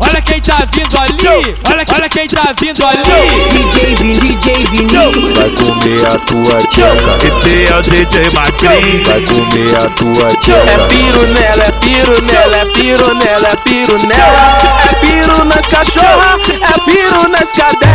Olha quem tá vindo ali, olha, olha quem tá vindo ali. DJ Vini, DJ Vinícius Vai comer a tua tcheca. Esse é o DJ Macri. Vai comer a tua É tcheca. piro nela, é piro nela, é piro nela, é piro nela. É piro nas cachorra, é piro nas cadela.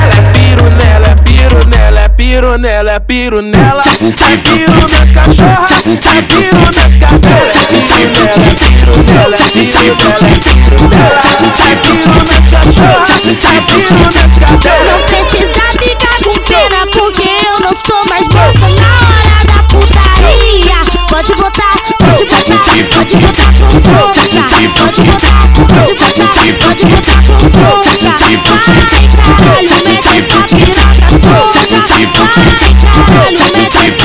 Nela, é piro nela, é piro nela. É piro nas cachorra, é piro nas cadela. É piro nela, é piro nela, é piro nela, é piro nela. É piro nas cachorra, é piro nas cadela. Não precisa ficar com pena, porque eu não sou mais moça na hora da putaria. Pode botar, pode botar, pode botar com força. Pode botar, pode botar, pode botar com força.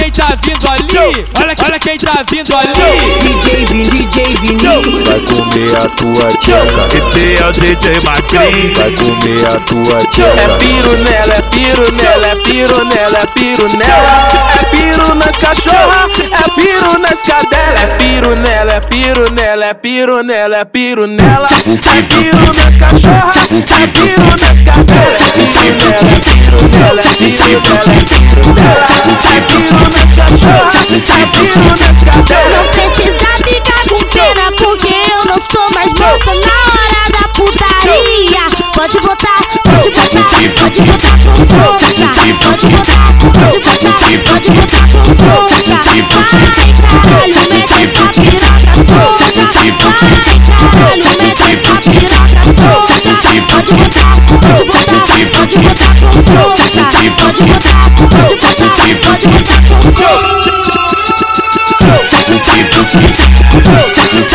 quem tá vindo ali, olha, olha quem tá vindo ali. DJ Vini, DJ Vinícius Vai comer a tua tcheca. Esse é o DJ Macri. Vai comer a tua É tcheca. piro nela, é piro nela, é piro nela, é piro nela. É piro nas cachorra, é piro nas cadela. É piro nela, é piro nela, é piro nela, é piro nela. É piro nas cachorra, é piro nas cadela. É é piro nela, é piro nela, é piro nela. Cadela. Não precisa ficar com pena, porque eu não sou mais moça na hora da putaria. Pode botar, pode botar, pode botar. Pode